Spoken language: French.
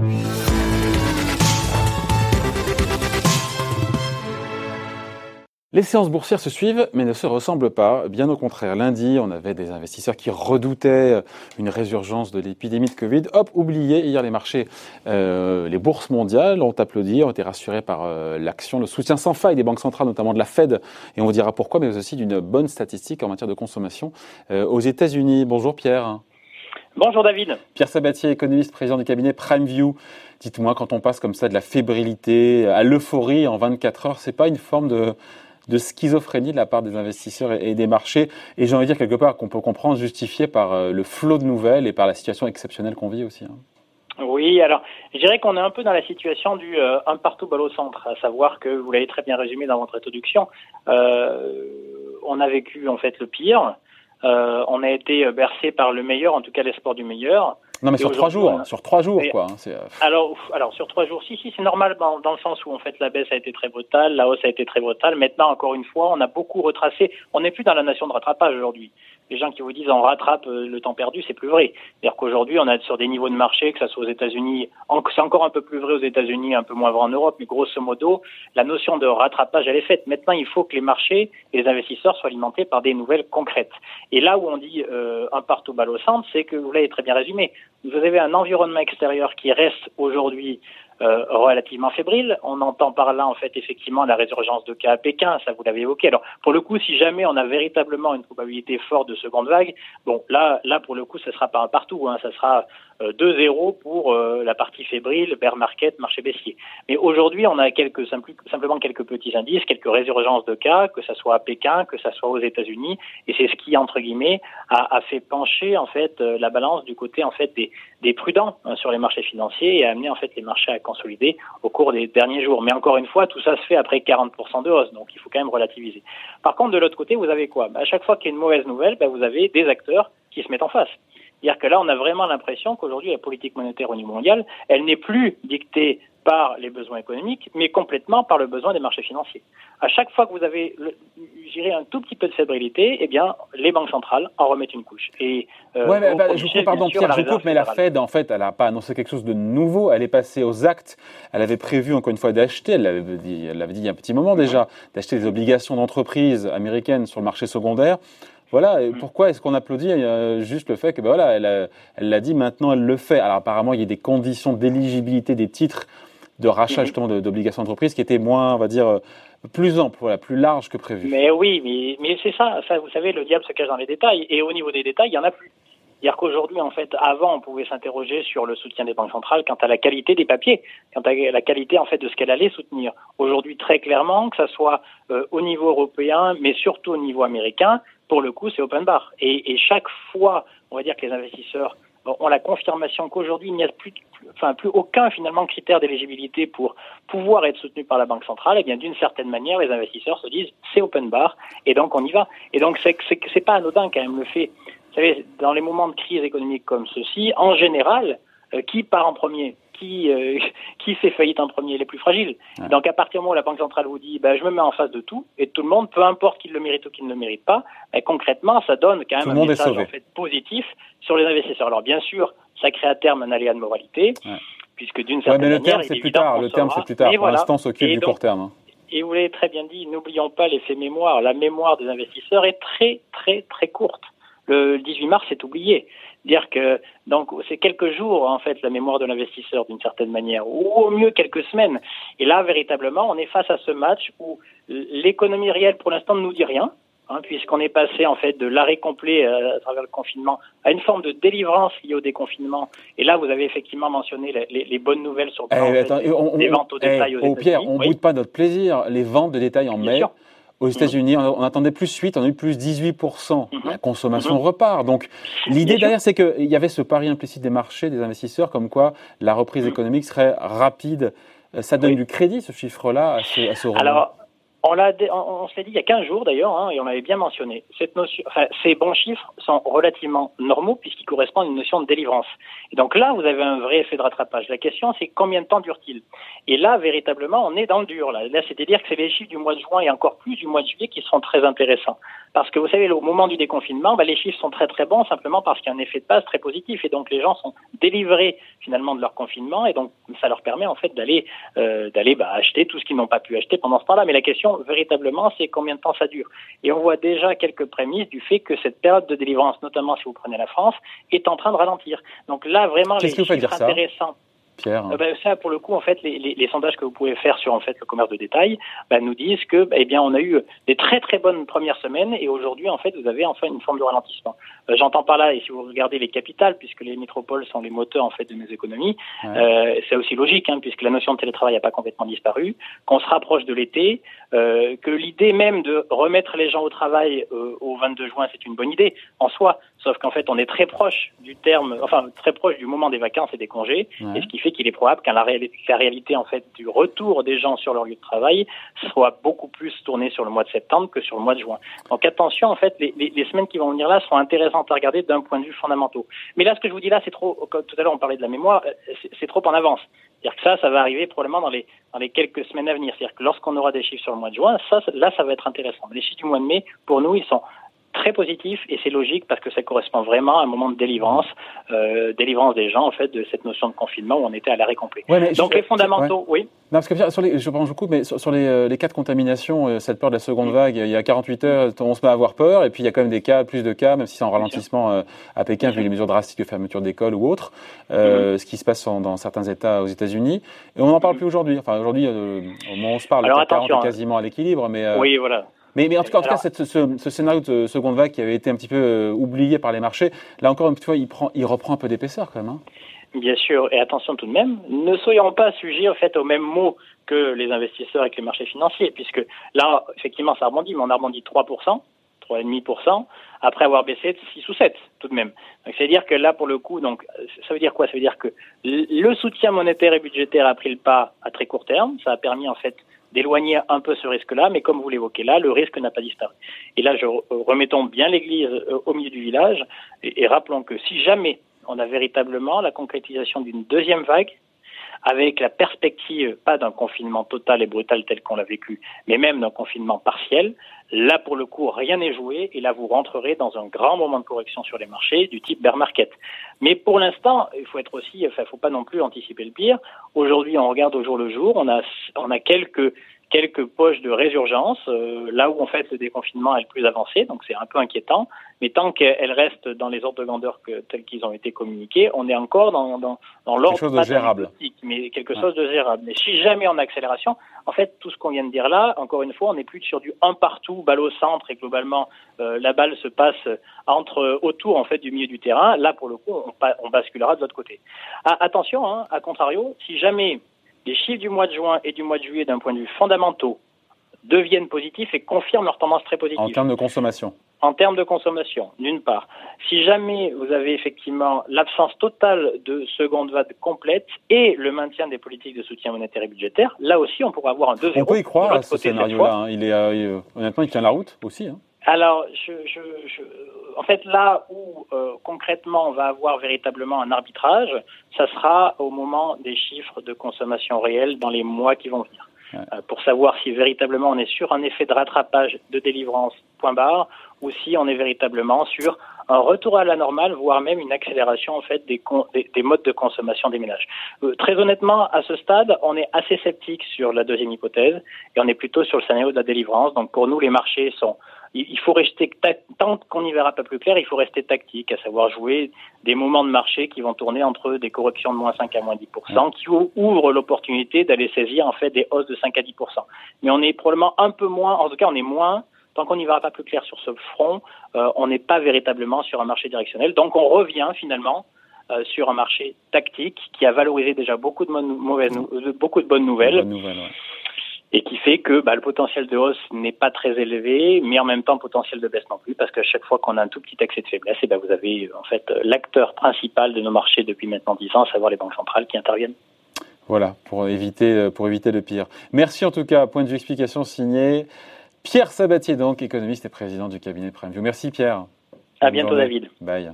Les séances boursières se suivent mais ne se ressemblent pas. Bien au contraire, lundi, on avait des investisseurs qui redoutaient une résurgence de l'épidémie de Covid. Hop, oublié, hier les marchés, euh, les bourses mondiales ont applaudi, ont été rassurés par euh, l'action, le soutien sans faille des banques centrales, notamment de la Fed, et on vous dira pourquoi, mais aussi d'une bonne statistique en matière de consommation euh, aux États-Unis. Bonjour Pierre. Bonjour David. Pierre Sabatier, économiste, président du cabinet PrimeView. Dites-moi, quand on passe comme ça de la fébrilité à l'euphorie en 24 heures, c'est pas une forme de de schizophrénie de la part des investisseurs et, des marchés, et j'ai envie de dire quelque part qu'on peut comprendre, justifié par euh, le flot de nouvelles et par la situation exceptionnelle qu'on vit aussi. Hein. Oui, alors je dirais qu'on est un peu dans la situation du euh, un partout balle au centre, à savoir que vous l'avez très bien résumé dans votre introduction. Euh, on a vécu en fait le pire, on a été bercé par le meilleur, en tout cas l'espoir du meilleur. Non, mais sur trois jours, sur trois jours, quoi. Hein, euh, alors, alors, sur trois jours, si, si, c'est normal dans, dans, le sens où, en fait, la baisse a été très brutale, la hausse a été très brutale. Maintenant, encore une fois, on a beaucoup retracé. On n'est plus dans la nation de rattrapage aujourd'hui les gens qui vous disent on rattrape euh, le temps perdu, c'est plus vrai. C'est-à-dire qu'aujourd'hui, on est sur des niveaux de marché, que ce soit aux États-Unis, c'est encore un peu plus vrai aux États-Unis, un peu moins vrai en Europe, mais grosso modo, la notion de rattrapage, elle est faite. Maintenant, il faut que les marchés et les investisseurs soient alimentés par des nouvelles concrètes. Et là où on dit euh, un partout balle au centre, c'est que vous l'avez très bien résumé. Vous avez un environnement extérieur qui reste aujourd'hui euh, relativement fébrile. On entend par là, en fait, effectivement, la résurgence de cas à Pékin, ça vous l'avez évoqué. Alors, pour le coup, si jamais on a véritablement une probabilité forte de seconde vague, bon, là, là, pour le coup, ce sera pas un partout, hein, ça sera 2-0 euh, pour euh, la partie fébrile, bear market, marché baissier. Mais aujourd'hui, on a quelques, simplement quelques petits indices, quelques résurgences de cas, que ça soit à Pékin, que ça soit aux États-Unis, et c'est ce qui, entre guillemets, a, a, fait pencher en fait la balance du côté en fait des, des prudents hein, sur les marchés financiers et a amené en fait les marchés à consolidé au cours des derniers jours. Mais encore une fois, tout ça se fait après 40% de hausse, donc il faut quand même relativiser. Par contre, de l'autre côté, vous avez quoi? Bah, À chaque fois qu'il y a une mauvaise nouvelle, bah, vous avez des acteurs qui se mettent en face. C'est-à-dire que là, on a vraiment l'impression qu'aujourd'hui, la politique monétaire au niveau mondial, elle n'est plus dictée par les besoins économiques, mais complètement par le besoin des marchés financiers. À chaque fois que vous avez, j'irai un tout petit peu de fébrilité, eh bien, les banques centrales en remettent une couche. Et euh, ouais, mais, bah, je coupe, pardon, Pierre, je coupe, mais la Fed, en fait, elle n'a pas annoncé quelque chose de nouveau. Elle est passée aux actes. Elle avait prévu encore une fois d'acheter. Elle l'avait dit, elle l'avait dit il y a un petit moment déjà, d'acheter des obligations d'entreprise américaines sur le marché secondaire. Voilà, et mm. pourquoi est-ce qu'on applaudit juste le fait que ben voilà, elle l'a dit, maintenant elle le fait. Alors apparemment, il y a des conditions d'éligibilité des titres de rachat mhm. justement d'obligations d'entreprise qui était moins, on va dire, euh, plus ample, voilà, plus large que prévu. Mais oui, mais, mais c'est ça, ça, vous savez, le diable se cache dans les détails, et au niveau des détails, il n'y en a plus. C'est-à-dire qu'aujourd'hui, en fait, avant, on pouvait s'interroger sur le soutien des banques centrales quant à la qualité des papiers, quant à la qualité, en fait, de ce qu'elle allait soutenir. Aujourd'hui, très clairement, que ça soit euh, au niveau européen, mais surtout au niveau américain, pour le coup, c'est open bar. Et, et chaque fois, on va dire que les investisseurs ont la confirmation qu'aujourd'hui, il n'y a plus, enfin, plus aucun finalement critère d'éligibilité pour pouvoir être soutenu par la Banque centrale, et eh bien d'une certaine manière, les investisseurs se disent c'est open bar, et donc on y va. Et donc c'est c'est pas anodin quand même le fait. Vous savez, dans les moments de crise économique comme ceci, en général, euh, qui part en premier qui, euh, qui fait faillite en premier, les plus fragiles. Donc à partir du moment où la Banque centrale vous dit ben, je me mets en face de tout, et tout le monde, peu importe qu'il le mérite ou qu'il ne le mérite pas, ben, concrètement, ça donne quand même un message en fait, positif sur les investisseurs. Alors bien sûr, ça crée à terme un aléa de moralité, puisque d'une certaine ouais, mais le terme, c'est plus tard. Le terme, c'est plus tard. Pour l'instant, on s'occupe du court terme. Hein. Et vous l'avez très bien dit, n'oublions pas l'effet mémoire. La mémoire des investisseurs est très, très, très courte. Le 18 mars est oublié. Dire que donc c'est quelques jours en fait la mémoire de l'investisseur d'une certaine manière, ou au mieux quelques semaines. Et là véritablement, on est face à ce match où l'économie réelle pour l'instant ne nous dit rien. Hein, puisqu'on est passé en fait de l'arrêt complet euh, à travers le confinement à une forme de délivrance liée au déconfinement. Et là, vous avez effectivement mentionné les, les, bonnes nouvelles sur le plan eh, ventes au détail aux eh, Pierre, on ne boude pas notre plaisir. Les ventes de détail en mai, aux États-Unis, on, attendait plus 8, on a eu plus 18%. Mhm. La consommation mhm. repart. Donc, l'idée derrière, c'est qu'il y avait ce pari implicite des marchés, des investisseurs, comme quoi la reprise mhm. économique serait rapide. Ça donne du crédit, ce chiffre-là, à ce, à ce Alors, on, l'a, on, s'est dit il y a 15 jours d'ailleurs, hein, et on l'avait bien mentionné. Ces bons chiffres sont relativement normaux puisqu'ils correspondent à une notion de délivrance. Et donc là, vous avez un vrai effet de rattrapage. La question, c'est combien de temps dure-t-il? Et là, véritablement, on est dans le dur. Là, là c'est-à-dire que c'est les chiffres du mois de juin et encore plus du mois de juillet qui seront très intéressants. Parce que vous savez, au moment du déconfinement, bah, les chiffres sont très très bons simplement parce qu'il y a un effet de base très positif. Et donc les gens sont délivrés finalement de leur confinement et donc ça leur permet en fait d'aller euh, d'aller bah, acheter tout ce qu'ils n'ont pas pu acheter pendant ce temps-là. Mais la question véritablement, c'est combien de temps ça dure. Et on voit déjà quelques prémices du fait que cette période de délivrance, notamment si vous prenez la France, est en train de ralentir. Donc là, vraiment, les chiffres intéressants. Pierre euh, ben, Ça, pour le coup, en fait, les, les, les, sondages que vous pouvez faire sur en fait le commerce de détail ben, nous disent que, eh bien, on a eu des très très bonnes premières semaines et aujourd'hui, en fait, vous avez enfin une forme de ralentissement. Euh, J'entends par là, et si vous regardez les capitales, puisque les métropoles sont les moteurs en fait de nos économies, euh, c'est aussi logique, hein, puisque la notion de télétravail n'a pas complètement disparu, qu'on se rapproche de l'été, euh, que l'idée même de remettre les gens au travail euh, au 22 juin, c'est une bonne idée en soi, sauf qu'en fait, on est très proche du terme, enfin très proche du moment des vacances et des congés, et ce qui fait qu'il est probable qu'à la, réalité en fait du retour des gens sur leur lieu de travail soit beaucoup plus tournée sur le mois de septembre que sur le mois de juin. Donc attention, en fait, les, les, semaines qui vont venir là seront intéressantes à regarder d'un point de vue fondamental. Mais là, ce que je vous dis là, c'est trop. Tout à l'heure, on parlait de la mémoire, euh, c'est trop en avance. C'est-à-dire que ça, ça va arriver probablement dans les, dans les quelques semaines à venir. C'est-à-dire que lorsqu'on aura des chiffres sur le mois de juin, ça, là, ça va être intéressant. Les chiffres du mois de mai, pour nous, ils sont très positif et c'est logique parce que ça correspond vraiment à un moment de délivrance, euh, délivrance des gens en fait de cette notion de confinement où on était à l'arrêt complet. Donc les fondamentaux, oui. Non, parce que sur les, je pense beaucoup, mais sur, les, euh, les, cas de contamination, euh, cette peur de la seconde vague, il y a 48 heures, on se met à avoir peur, et puis il y a quand même des cas, plus de cas, même si c'est en ralentissement à Pékin, vu les mesures drastiques de fermeture d'école ou autres, mm-hmm. ce qui se passe dans certains États aux États-Unis. Et on n'en parle mm-hmm. plus aujourd'hui. Enfin, aujourd'hui, au moment où on se parle, le 40 est hein. quasiment à l'équilibre, mais. oui, voilà. Mais, en tout cas, en tout cas ce, ce, scénario de seconde vague qui avait été un petit peu euh, oublié par les marchés, là encore une fois, il, prend, il reprend un peu d'épaisseur quand même. Hein. Bien sûr, et attention tout de même, ne soyons pas sujets en fait aux mêmes mots que les investisseurs avec les marchés financiers, puisque là, effectivement, ça rebondit, mais on a rebondi 3%, 3,5%, après avoir baissé de 6 ou 7 tout de même. Donc c'est-à-dire que là, pour le coup, donc ça veut dire quoi? Ça veut dire que le soutien monétaire et budgétaire a pris le pas à très court terme. Ça a permis en fait d'éloigner un peu ce risque-là, mais comme vous l'évoquez là, le risque n'a pas disparu. Et là, je, remettons bien l'église euh, au milieu du village et, rappelons que si jamais on a véritablement la concrétisation d'une deuxième vague, avec la perspective, pas d'un confinement total et brutal tel qu'on l'a vécu, mais même d'un confinement partiel, là, pour le coup, rien n'est joué, et là, vous rentrerez dans un grand moment de correction sur les marchés du type bear market. Mais pour l'instant, il faut être aussi, enfin, faut pas non plus anticiper le pire. Aujourd'hui, on regarde au jour le jour, on a, on a quelques quelques poches de résurgence, euh, là où en fait le déconfinement est le plus avancé, donc c'est un peu inquiétant. Mais tant qu'elle reste dans les ordres de grandeur que, tels qu'ils ont été communiqués, on est encore dans, dans, dans l'ordre quelque chose de gérable, mais quelque chose de gérable. Mais si jamais a accélération, en fait tout ce qu'on vient de dire là, encore une fois, on n'est plus sur du un partout, balle au centre et globalement euh, la balle se passe entre autour en fait du milieu du terrain. Là pour le coup, on, on basculera de l'autre côté. Ah, attention, hein, à contrario, si jamais les chiffres du mois de juin et du mois de juillet, d'un point de vue fondamentaux, deviennent positifs et confirment leur tendance très positive. En termes de consommation En termes de consommation, d'une part. Si jamais vous avez effectivement l'absence totale de seconde vague complète et le maintien des politiques de soutien monétaire et budgétaire, là aussi, on pourra avoir un 2-0. On peut y croire à ce scénario-là. Hein. Il est, euh, honnêtement, il tient la route aussi. Hein. Alors, je, je, je, en fait, là où euh, concrètement on va avoir véritablement un arbitrage, ça sera au moment des chiffres de consommation réelle dans les mois qui vont venir. Euh, pour savoir si véritablement on est sur un effet de rattrapage de délivrance point barre ou si on est véritablement sur un retour à la normale, voire même une accélération en fait des, des, modes de consommation des ménages. Euh, très honnêtement, à ce stade, on est assez sceptique sur la deuxième hypothèse et on est plutôt sur le scénario de la délivrance. Donc pour nous, les marchés sont il faut rester tant qu'on n'y verra pas plus clair, il faut rester tactique, à savoir jouer des moments de marché qui vont tourner entre des corrections de moins 5 à moins 10%, qui ouvrent l'opportunité d'aller saisir en fait des hausses de 5 à 10%. Mais on est probablement un peu moins, en tout cas on est moins, tant qu'on n'y verra pas plus clair sur ce front, euh, on n'est pas véritablement sur un marché directionnel. Donc on revient finalement euh, sur un marché tactique qui a valorisé déjà beaucoup de, mauvaises, beaucoup de bonnes nouvelles et qui fait que bah, le potentiel de hausse n'est pas très élevé, mais en même temps potentiel de baisse non plus, parce qu'à chaque fois qu'on a un tout petit excès de faiblesse, et ben vous avez en fait l'acteur principal de nos marchés depuis maintenant 10 ans, à savoir les banques centrales qui interviennent. Voilà, pour éviter, pour éviter le pire. Merci en tout cas. Point de vue explication signé Pierre Sabatier, donc économiste et président du cabinet PrimeView. Merci Pierre. À bientôt David. Bye.